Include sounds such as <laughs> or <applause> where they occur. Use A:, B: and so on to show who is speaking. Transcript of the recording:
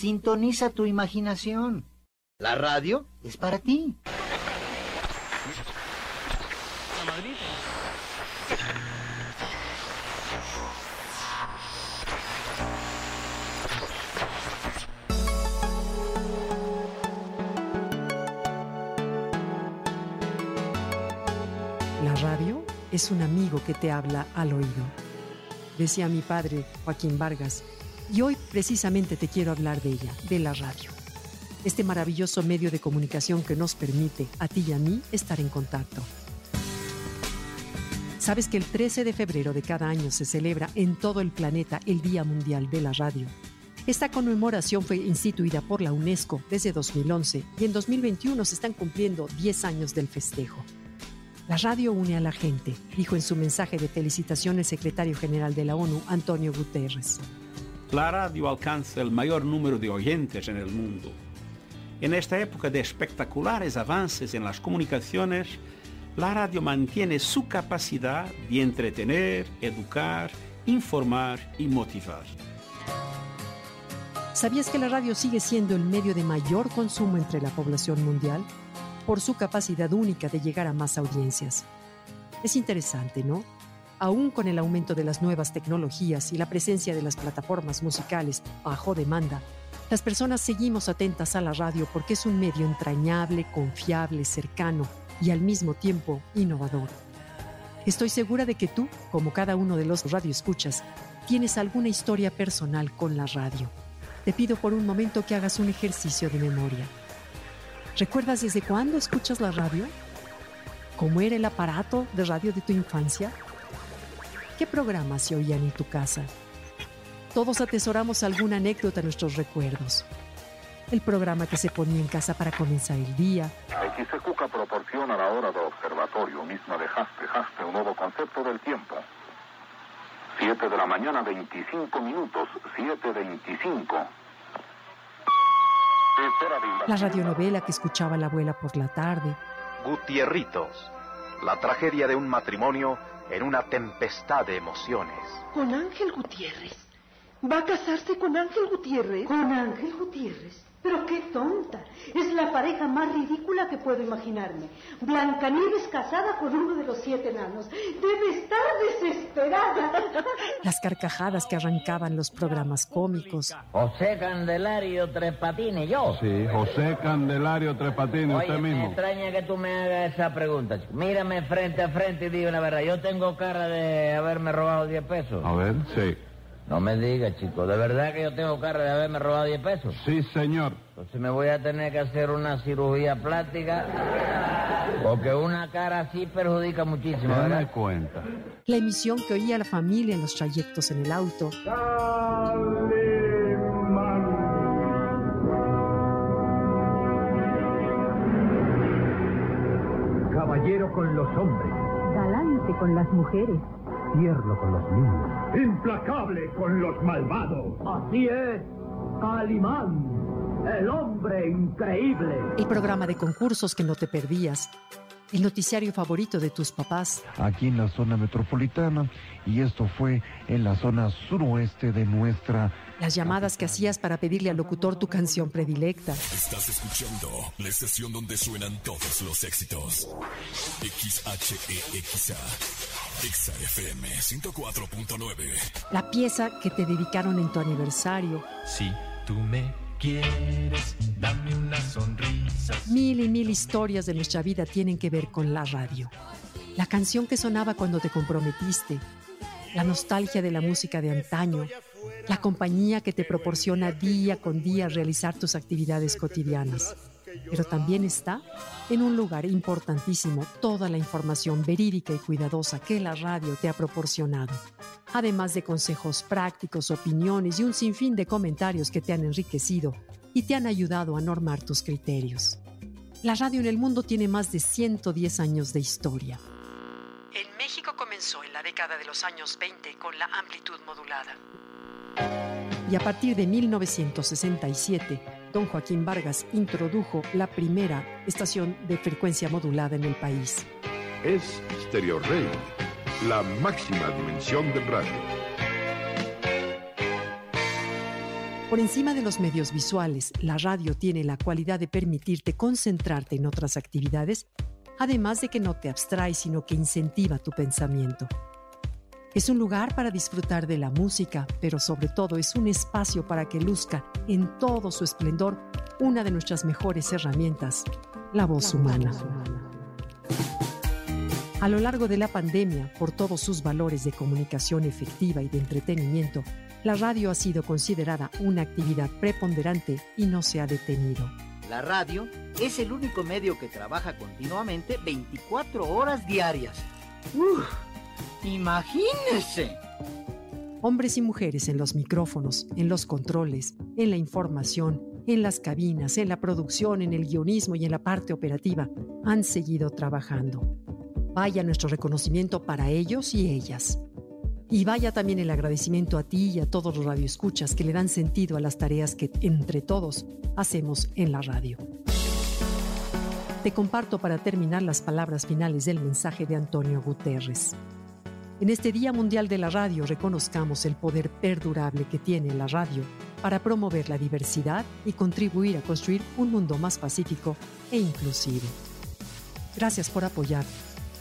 A: Sintoniza tu imaginación. La radio es para ti.
B: La radio es un amigo que te habla al oído. Decía mi padre, Joaquín Vargas, y hoy precisamente te quiero hablar de ella, de la radio. Este maravilloso medio de comunicación que nos permite, a ti y a mí, estar en contacto. ¿Sabes que el 13 de febrero de cada año se celebra en todo el planeta el Día Mundial de la Radio? Esta conmemoración fue instituida por la UNESCO desde 2011 y en 2021 se están cumpliendo 10 años del festejo. La radio une a la gente, dijo en su mensaje de felicitación el secretario general de la ONU, Antonio Guterres.
C: La radio alcanza el mayor número de oyentes en el mundo. En esta época de espectaculares avances en las comunicaciones, la radio mantiene su capacidad de entretener, educar, informar y motivar.
B: ¿Sabías que la radio sigue siendo el medio de mayor consumo entre la población mundial? Por su capacidad única de llegar a más audiencias. Es interesante, ¿no? Aún con el aumento de las nuevas tecnologías y la presencia de las plataformas musicales bajo demanda, las personas seguimos atentas a la radio porque es un medio entrañable, confiable, cercano y al mismo tiempo innovador. Estoy segura de que tú, como cada uno de los radioescuchas, tienes alguna historia personal con la radio. Te pido por un momento que hagas un ejercicio de memoria. ¿Recuerdas desde cuándo escuchas la radio? ¿Cómo era el aparato de radio de tu infancia? ¿Qué programas se oían en tu casa? Todos atesoramos alguna anécdota en nuestros recuerdos. El programa que se ponía en casa para comenzar el día.
D: XQK proporciona la hora de observatorio misma de Haspe, Haspe, un nuevo concepto del tiempo. 7 de la mañana, 25 minutos, 7.25.
B: La radionovela que escuchaba la abuela por la tarde.
E: Gutierritos, la tragedia de un matrimonio en una tempestad de emociones.
F: ¿Con Ángel Gutiérrez? ¿Va a casarse con Ángel Gutiérrez?
G: ¿Con Ángel Gutiérrez? Tonta. Es la pareja más ridícula que puedo imaginarme. Blancanieves casada con uno de los siete enanos. Debe estar desesperada. <laughs>
B: Las carcajadas que arrancaban los programas cómicos.
H: José Candelario Tres Patines, yo.
I: Sí, José Candelario Tres Patines,
H: Oye,
I: usted mismo.
H: me extraña que tú me hagas esa pregunta. chico. Mírame frente a frente y dime la verdad. Yo tengo cara de haberme robado 10 pesos.
I: A ver, sí.
H: No me digas, chico. ¿De verdad que yo tengo cara de haberme robado 10 pesos?
I: Sí, señor.
H: Entonces me voy a tener que hacer una cirugía plástica. Porque una cara así perjudica muchísimo,
I: Dame
H: ¿verdad?
I: cuenta.
B: La emisión que oía la familia en los trayectos en el auto.
J: Caballero con los hombres,
K: Galante con las mujeres.
J: Tierno con los niños, implacable con los malvados. Así es, Calimán, el hombre increíble.
B: El programa de concursos que no te perdías. El noticiario favorito de tus papás.
L: aquí en la zona metropolitana y esto fue en la zona suroeste de nuestra...
B: Las llamadas que hacías para pedirle al locutor tu canción predilecta.
M: Estás escuchando la estación donde suenan todos los éxitos. XHEXA. XFM 104.9.
B: La pieza que te dedicaron en tu aniversario.
N: Si tú me quieres, dame sonrisa.
B: Mil y mil historias de nuestra vida tienen que ver con la radio. La canción que sonaba cuando te comprometiste. La nostalgia de la música de antaño. La compañía que te proporciona día con día realizar tus actividades cotidianas. Pero también está en un lugar importantísimo toda la información verídica y cuidadosa que la radio te ha proporcionado. Además de consejos prácticos, opiniones y un sinfín de comentarios que te han enriquecido y te han ayudado a normar tus criterios. La radio en el mundo tiene más de 110 años de historia. En México comenzó en la década de los años 20 con la amplitud modulada. Y a partir de 1967, don Joaquín Vargas introdujo la primera estación de frecuencia modulada en el país.
O: Es Stereo Rey, la máxima dimensión del radio.
B: Por encima de los medios visuales, la radio tiene la cualidad de permitirte concentrarte en otras actividades, además de que no te abstrae, sino que incentiva tu pensamiento. Es un lugar para disfrutar de la música, pero sobre todo es un espacio para que luzca en todo su esplendor una de nuestras mejores herramientas, la voz humana. A lo largo de la pandemia, por todos sus valores de comunicación efectiva y de entretenimiento, la radio ha sido considerada una actividad preponderante y no se ha detenido.
A: La radio es el único medio que trabaja continuamente 24 horas diarias. ¡Uf! Imagínese.
B: Hombres y mujeres en los micrófonos, en los controles, en la información, en las cabinas, en la producción, en el guionismo y en la parte operativa han seguido trabajando. Vaya nuestro reconocimiento para ellos y ellas. Y vaya también el agradecimiento a ti y a todos los radioescuchas que le dan sentido a las tareas que entre todos hacemos en la radio. Te comparto para terminar las palabras finales del mensaje de Antonio Guterres. En este Día Mundial de la Radio reconozcamos el poder perdurable que tiene la radio para promover la diversidad y contribuir a construir un mundo más pacífico e inclusivo. Gracias por apoyar